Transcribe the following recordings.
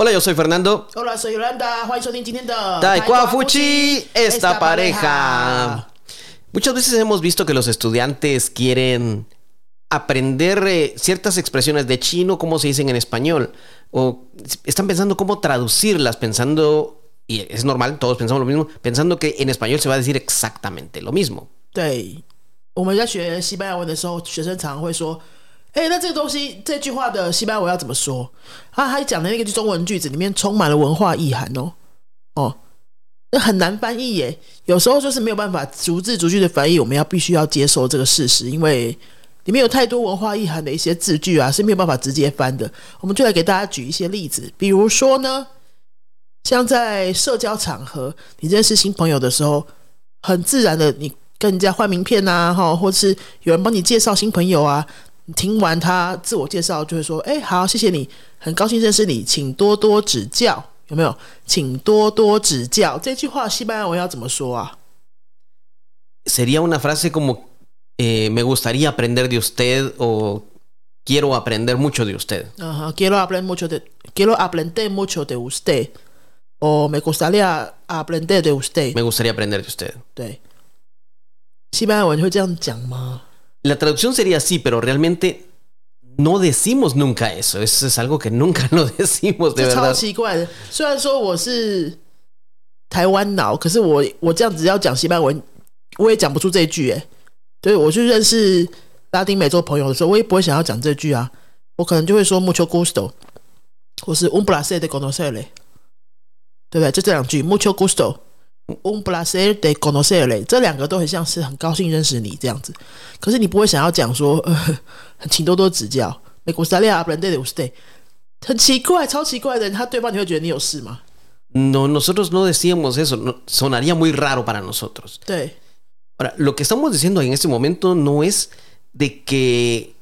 Hola, yo soy Fernando. Hola, soy Yolanda. Juan soy Taekwa Fuchi, esta pareja. Muchas veces hemos visto que los estudiantes quieren aprender eh, ciertas expresiones de chino, como se dicen en español, o están pensando cómo traducirlas, pensando, y es normal, todos pensamos lo mismo, pensando que en español se va a decir exactamente lo mismo. 我们在学西班牙文的时候，学生常常会说：“哎，那这个东西这句话的西班牙文要怎么说？”啊，他讲的那个中文句子里面充满了文化意涵哦，哦，那很难翻译耶。有时候就是没有办法逐字逐句的翻译，我们要必须要接受这个事实，因为里面有太多文化意涵的一些字句啊是没有办法直接翻的。我们就来给大家举一些例子，比如说呢，像在社交场合，你认识新朋友的时候，很自然的你。跟人家换名片呐，哈，或是有人帮你介绍新朋友啊。你听完他自我介绍，就会说：“哎，好，谢谢你，很高兴认识你，请多多指教。”有没有？请多多指教这句话，西班牙文要怎么说啊？Sería una frase como, eh, me gustaría aprender de usted o quiero aprender mucho de usted. Quiero aprender mucho de, quiero aprender mucho de usted o me gustaría aprender de usted. Me gustaría aprender de usted. 对。西班牙文会这样讲吗？La traducción sería así, pero realmente no decimos nunca eso. Eso es algo que nunca lo decimos de 这超.奇怪的。虽然说我是台湾脑，可是我我这样子要讲西班牙文，我也讲不出这句哎。对我去认识拉丁美洲朋友的时候，我也不会想要讲这句啊。我可能就会说 mucho gusto，或是 un placer de conocerle，对不对？就这两句 mucho gusto。Un placer de conocerle，这两个都很像是很高兴认识你这样子，可是你不会想要讲说，呃，请多多指教。美国 Australia aprende de usted，很奇怪，超奇怪的，他对方你会觉得你有事吗？No, nosotros no decíamos eso, no, sonaría muy raro para nosotros. 对。Ahora, lo que estamos diciendo en este momento no es de que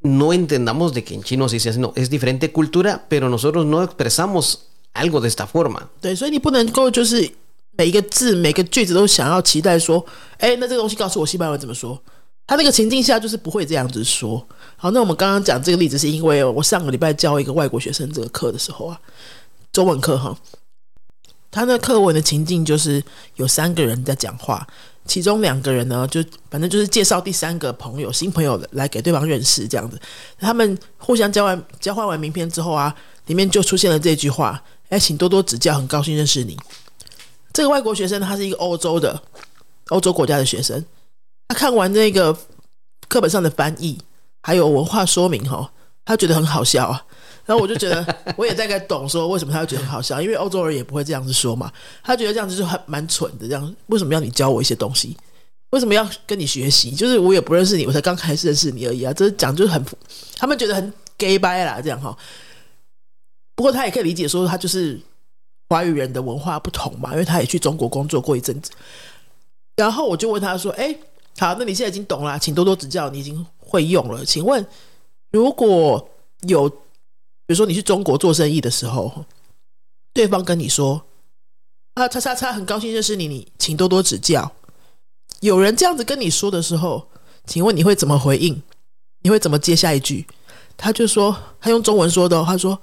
no entendamos de que en chino se dice así, no, es diferente cultura, pero nosotros no expresamos algo de esta forma. 对，所以你不能够就是。 每一个字、每个句子都想要期待说：“哎，那这个东西告诉我西班牙文怎么说？”他那个情境下就是不会这样子说。好，那我们刚刚讲这个例子，是因为我上个礼拜教一个外国学生这个课的时候啊，中文课哈，他那课文的情境就是有三个人在讲话，其中两个人呢，就反正就是介绍第三个朋友、新朋友来给对方认识这样子。他们互相交换交换完名片之后啊，里面就出现了这句话：“哎，请多多指教，很高兴认识你。”这个外国学生他是一个欧洲的欧洲国家的学生，他看完那个课本上的翻译还有文化说明哈，他觉得很好笑啊。然后我就觉得 我也大概懂说为什么他会觉得很好笑，因为欧洲人也不会这样子说嘛。他觉得这样子就很蛮蠢的，这样为什么要你教我一些东西？为什么要跟你学习？就是我也不认识你，我才刚开始认识你而已啊。这讲就是很，他们觉得很 gay 掰啦，这样哈。不过他也可以理解说他就是。华语人的文化不同嘛，因为他也去中国工作过一阵子。然后我就问他说：“哎，好，那你现在已经懂了，请多多指教，你已经会用了。请问，如果有，比如说你去中国做生意的时候，对方跟你说啊，叉叉叉，很高兴认识你，你请多多指教。有人这样子跟你说的时候，请问你会怎么回应？你会怎么接下一句？他就说，他用中文说的，他说：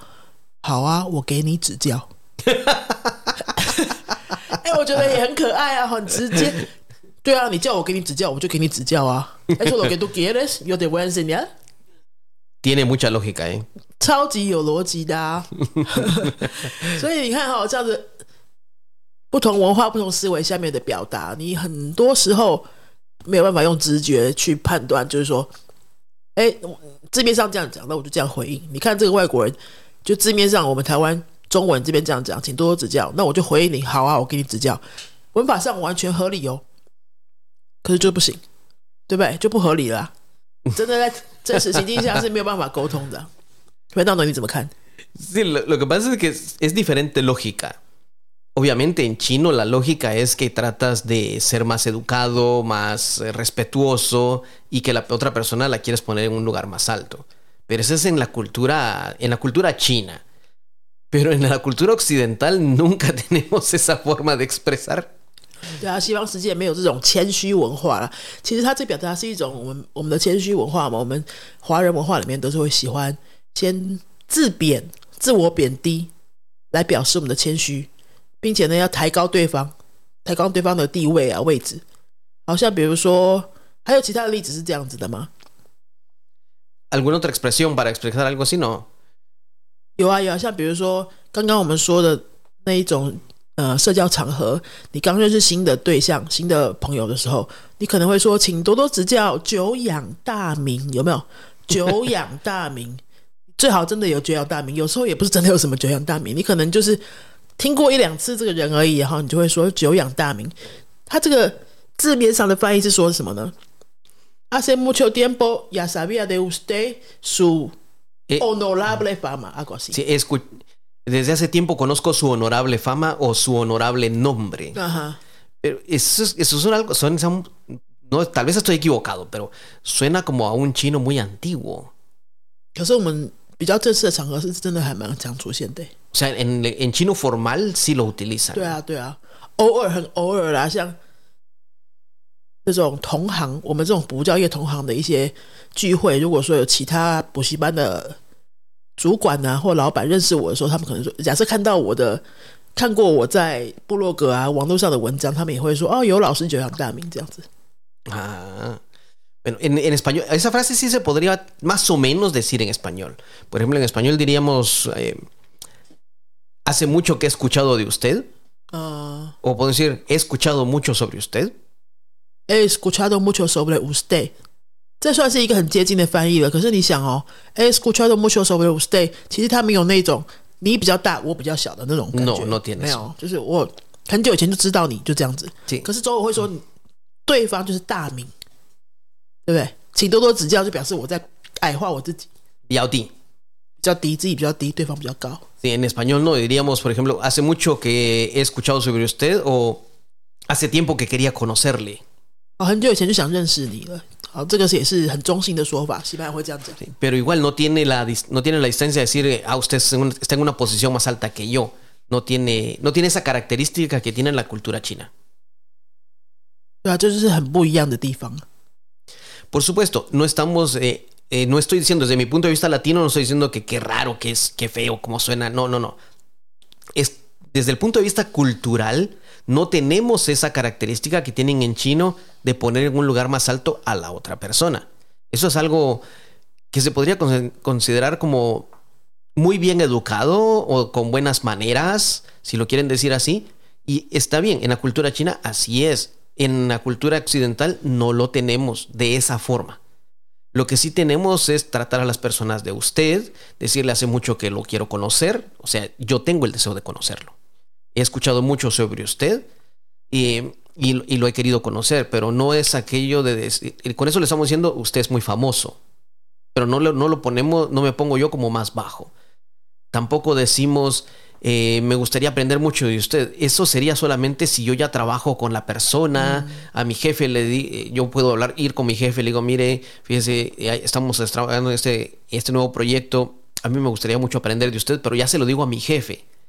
好啊，我给你指教。” 哎，我觉得也很可爱啊，很直接。对啊，你叫我给你指教，我就给你指教啊。Eso lo que tú quieres, yo te voy a enseñar. Tiene mucha lógica, 哎，超级有逻辑的啊。所以你看哈，这样子不同文化、不同思维下面的表达，你很多时候没有办法用直觉去判断，就是说，哎，字面上这样讲，那我就这样回应。你看这个外国人，就字面上我们台湾。中文这边这样讲，请多多指教。那我就回应你，好啊，我给你指教。文法上完全合理哦，可是就不行，对不对？就不合理了。真的在真实情境下是没有办法沟通的。回到那你怎么看？Sí, lo lo que pasa es que es diferente lógica. Obviamente en chino la lógica es que tratas de ser más educado, más respetuoso y que la otra persona la quieres poner en un lugar más alto. Pero eso es en la cultura en la cultura china. Pero en la cultura occidental nunca tenemos esa forma de expresar。对啊，西方世界没有这种谦虚文化了。其实它这表达是一种我们我们的谦虚文化嘛。我们华人文化里面都是会喜欢先自贬、自我贬低，来表示我们的谦虚，并且呢要抬高对方，抬高对方的地位啊位置。好像比如说，还有其他的例子是这样子的吗？¿Alguna otra expresión para expresar algo así? No. 有啊有啊，像比如说刚刚我们说的那一种呃社交场合，你刚认识新的对象、新的朋友的时候，你可能会说，请多多指教，久仰大名，有没有？久仰大名，最好真的有久仰大名，有时候也不是真的有什么久仰大名，你可能就是听过一两次这个人而已，然后你就会说久仰大名。他这个字面上的翻译是说什么呢？Hace mucho tiempo ya sabía de usted su Eh, honorable fama, algo así. sí, escu- desde hace tiempo conozco su honorable fama o su honorable nombre. 啊哈。 Pero eso, es- eso son algo, son, son- no, tal vez estoy equivocado, pero suena como a un chino muy antiguo. 可是我们比较正式的场合是真的还蛮常出现的。 O sea, en, en chino formal sí lo utilizan. 对啊，对啊，偶尔很偶尔啦，像 这种同行，我们这种补教业同行的一些聚会，如果说有其他补习班的主管啊或老板认识我的时候，他们可能说，假设看到我的看过我在部落格啊网络上的文章，他们也会说哦，有老师久仰大名这样子。Ah. Bueno, en, en español, esa frase sí se podría más o menos decir en español. Por ejemplo, en español diríamos, eh, hace mucho que he escuchado de usted, 嗯、o puedo decir, he escuchado mucho sobre usted. He escuchado mucho sobre usted，这算是一个很接近的翻译了。可是你想哦，he escuchado mucho sobre usted，其实他没有那种你比较大我比较小的那种感觉 No, no 没有，就是我很久以前就知道你就这样子。可是周我会说，对方就是大名，对不对？请多多指教，就表示我在矮化我自己，Yaoti. 比较低，自己比较低，对方比较高。Sí, en español no, diríamos, por ejemplo, hace mucho que he escuchado sobre usted o hace tiempo que quería conocerle. 哦，很久以前就想认识你了。好，这个是也是很中性的说法，西班牙会这样讲。 Sí, Pero igual no tiene la, dis- no tiene la distancia de decir, eh, ah, usted es un- está en una posición más alta que yo. No tiene, no tiene esa característica que tiene la cultura china. 对啊，这就是很不一样的地方。 Por supuesto, no estamos, eh, eh, no estoy diciendo desde mi punto de vista latino, no estoy diciendo que qué raro, que es, qué feo, cómo suena. No, no, no. Es desde el punto de vista cultural, no tenemos esa característica que tienen en chino de poner en un lugar más alto a la otra persona. Eso es algo que se podría con- considerar como muy bien educado o con buenas maneras, si lo quieren decir así. Y está bien, en la cultura china así es. En la cultura occidental no lo tenemos de esa forma. Lo que sí tenemos es tratar a las personas de usted, decirle hace mucho que lo quiero conocer, o sea, yo tengo el deseo de conocerlo. He escuchado mucho sobre usted y, y- y lo he querido conocer, pero no es aquello de decir, y con eso le estamos diciendo, usted es muy famoso, pero no lo, no lo ponemos, no me pongo yo como más bajo. Tampoco decimos, eh, me gustaría aprender mucho de usted. Eso sería solamente si yo ya trabajo con la persona, a mi jefe le di, eh, yo puedo hablar, ir con mi jefe, le digo, mire, fíjese, eh, estamos trabajando en este, este nuevo proyecto, a mí me gustaría mucho aprender de usted, pero ya se lo digo a mi jefe.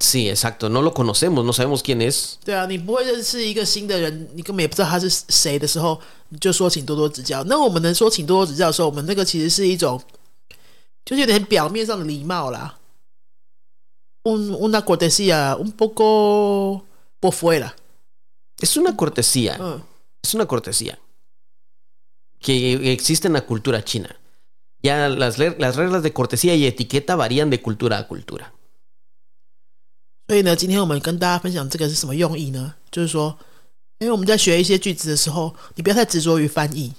Sí, exacto, no lo conocemos, no sabemos quién es. 对啊，你不会认识一个新的人，你根本也不知道他是谁的时候，你就说请多多指教。那我们能说请多多指教的时候，我们那个其实是一种，就是有点表面上的礼貌啦。Un una cortesía un poco por fuera， Es una cortesía. 嗯， Es una cortesía que existe en la cultura china. Ya las, le- las reglas de cortesía y etiqueta varían de cultura a cultura. 所以呢，今天我们跟大家分享这个是什么用意呢？就是说，因为我们在学一些句子的时候，你不要太执着于翻译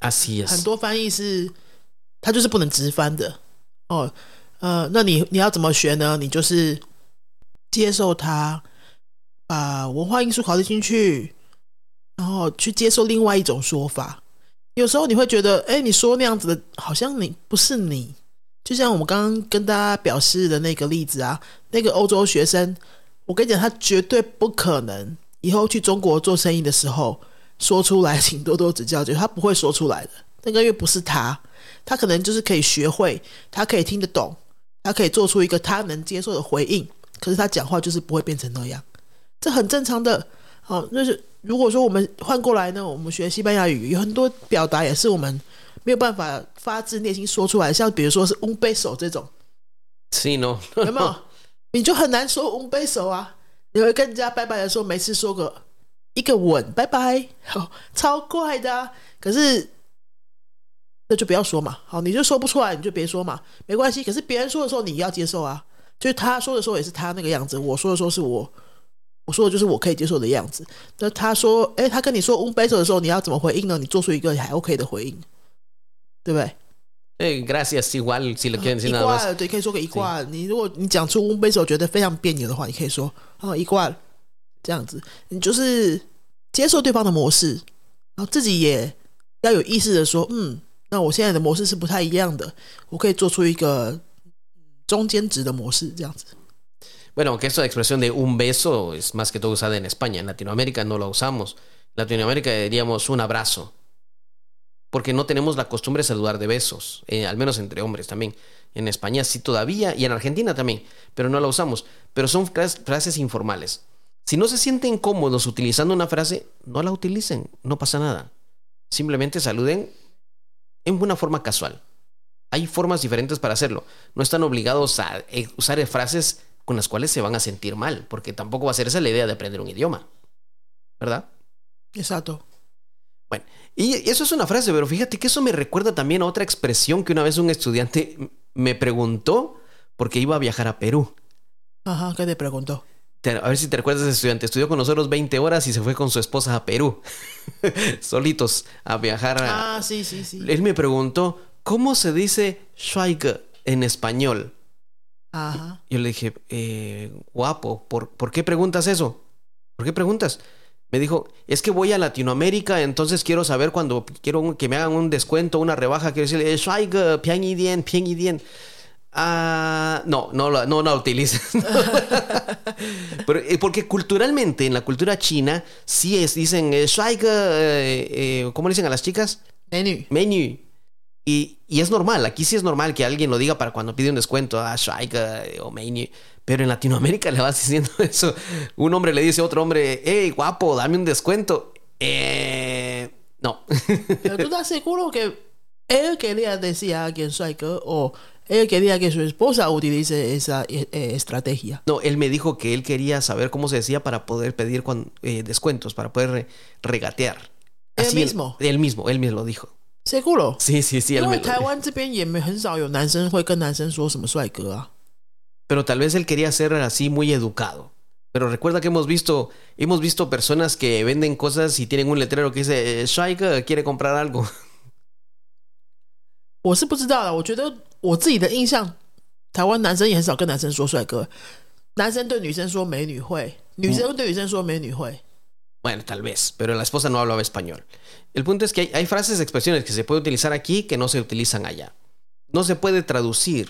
，Así 很 es. 多翻译是它就是不能直翻的哦。呃，那你你要怎么学呢？你就是接受它，把文化因素考虑进去，然后去接受另外一种说法。有时候你会觉得，哎，你说那样子的，好像你不是你。就像我们刚刚跟大家表示的那个例子啊，那个欧洲学生，我跟你讲，他绝对不可能以后去中国做生意的时候说出来，请多多指教，就他不会说出来的，那个因为不是他，他可能就是可以学会，他可以听得懂，他可以做出一个他能接受的回应。可是他讲话就是不会变成那样，这很正常的。好，那是如果说我们换过来呢，我们学西班牙语有很多表达也是我们没有办法发自内心说出来，像比如说是 un beso 这种，是 no，有没有？你就很难说 un beso 啊，你会跟人家拜拜的时候，每次说个一个吻，拜拜，好，超怪的。可是那就不要说嘛，好，你就说不出来，你就别说嘛，没关系。可是别人说的时候，你要接受啊，就是他说的时候也是他那个样子，我说的时候是我。我说的就是我可以接受的样子。那他说，哎，他跟你说 un beso 的时候，你要怎么回应呢？你做出一个还 OK 的回应，对不对？哎，gracias，igual，igual，对，可以说个 igual。你如果你讲出 un beso 觉得非常别扭的话，你可以说啊 igual，这样子，你就是接受对方的模式，然后自己也要有意识的说，嗯，那我现在的模式是不太一样的，我可以做出一个中间值的模式，这样子。Bueno, aunque esta expresión de un beso es más que todo usada en España, en Latinoamérica no la usamos. En Latinoamérica diríamos un abrazo, porque no tenemos la costumbre de saludar de besos, eh, al menos entre hombres también. En España sí todavía, y en Argentina también, pero no la usamos. Pero son frases informales. Si no se sienten cómodos utilizando una frase, no la utilicen, no pasa nada. Simplemente saluden en una forma casual. Hay formas diferentes para hacerlo. No están obligados a eh, usar frases con las cuales se van a sentir mal, porque tampoco va a ser esa la idea de aprender un idioma. ¿Verdad? Exacto. Bueno, y eso es una frase, pero fíjate que eso me recuerda también a otra expresión que una vez un estudiante me preguntó porque iba a viajar a Perú. Ajá, ¿qué te preguntó? A ver si te recuerdas ese estudiante. Estudió con nosotros 20 horas y se fue con su esposa a Perú. Solitos a viajar. Ah, sí, sí, sí. Él me preguntó, ¿cómo se dice Schweige en español? Yo le dije, eh, guapo, ¿por, ¿por qué preguntas eso? ¿Por qué preguntas? Me dijo, es que voy a Latinoamérica, entonces quiero saber cuando quiero que me hagan un descuento, una rebaja, quiero decirle, Ah, no, no, no, no la utilices. Eh, porque culturalmente, en la cultura china, sí es, dicen, eh, eh, ¿cómo le dicen a las chicas? Menú. Menú. Y, y, es normal, aquí sí es normal que alguien lo diga para cuando pide un descuento, ah, o Menu. Pero en Latinoamérica le vas diciendo eso. Un hombre le dice a otro hombre, hey, guapo, dame un descuento. Eh, no. Pero tú estás seguro que él quería decir a alguien o él quería que su esposa utilice esa eh, estrategia. No, él me dijo que él quería saber cómo se decía para poder pedir eh, descuentos, para poder regatear. Así él mismo. Él, él mismo, él mismo lo dijo. Seguro. Sí, sí, sí Pero tal vez él quería ser así muy educado. Pero recuerda que hemos visto, hemos visto personas que venden cosas y tienen un letrero que dice Shaika quiere comprar algo. 我是不知道的，我觉得我自己的印象，台湾男生也很少跟男生说帅哥，男生对女生说美女会，女生对女生说美女会。bueno, tal vez, pero la esposa no hablaba español. El punto es que hay, frases, expresiones que se puede utilizar aquí que no se utilizan allá. No se puede traducir.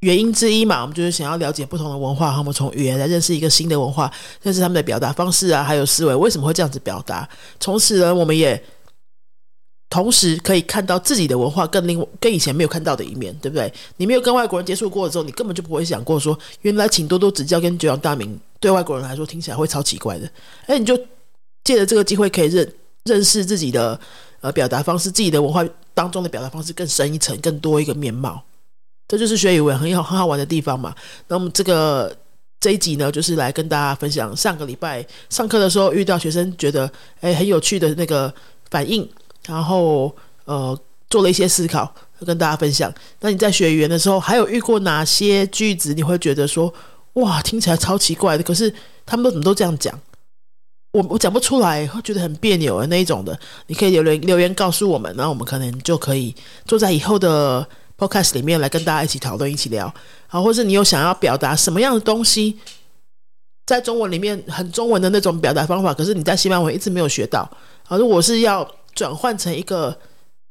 原因之一嘛。我们就是想要了解不同的文化，我们从语言来认识一个新的文化，认识他们的表达方式啊，还有思维为什么会这样子表达。从此呢，我们也。同时可以看到自己的文化更另跟以前没有看到的一面，对不对？你没有跟外国人接触过之后，你根本就不会想过说，原来请多多指教跟久仰大名对外国人来说听起来会超奇怪的。哎，你就借着这个机会可以认认识自己的呃表达方式，自己的文化当中的表达方式更深一层、更多一个面貌。这就是学语文很好很好玩的地方嘛。那么这个这一集呢，就是来跟大家分享上个礼拜上课的时候遇到学生觉得哎很有趣的那个反应。然后呃做了一些思考，跟大家分享。那你在学语言的时候，还有遇过哪些句子？你会觉得说哇，听起来超奇怪的，可是他们都怎么都这样讲？我我讲不出来，会觉得很别扭的那一种的。你可以留言留言告诉我们，然后我们可能就可以坐在以后的 Podcast 里面来跟大家一起讨论、一起聊。好，或者你有想要表达什么样的东西，在中文里面很中文的那种表达方法，可是你在西班牙文一直没有学到。好，如果是要转换成一个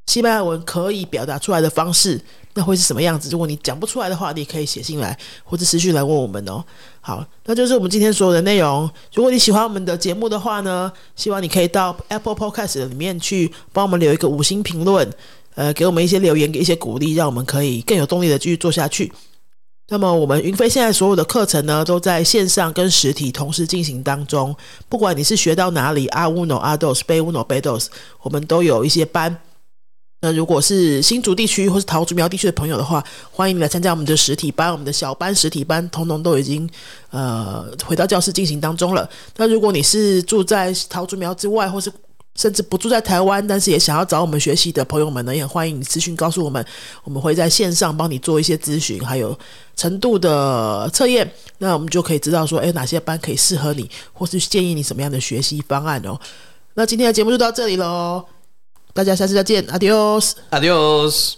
西班牙文可以表达出来的方式，那会是什么样子？如果你讲不出来的话，你可以写信来或者私讯来问我们哦。好，那就是我们今天所有的内容。如果你喜欢我们的节目的话呢，希望你可以到 Apple Podcast 里面去帮我们留一个五星评论，呃，给我们一些留言，给一些鼓励，让我们可以更有动力的继续做下去。那么，我们云飞现在所有的课程呢，都在线上跟实体同时进行当中。不管你是学到哪里，阿乌诺、阿豆斯、贝乌诺、贝豆斯，我们都有一些班。那如果是新竹地区或是桃竹苗地区的朋友的话，欢迎你来参加我们的实体班，我们的小班实体班，通通都已经呃回到教室进行当中了。那如果你是住在桃竹苗之外，或是甚至不住在台湾，但是也想要找我们学习的朋友们呢，也欢迎你咨询告诉我们，我们会在线上帮你做一些咨询，还有程度的测验，那我们就可以知道说，哎，哪些班可以适合你，或是建议你什么样的学习方案哦。那今天的节目就到这里喽，大家下次再见，Adios，Adios。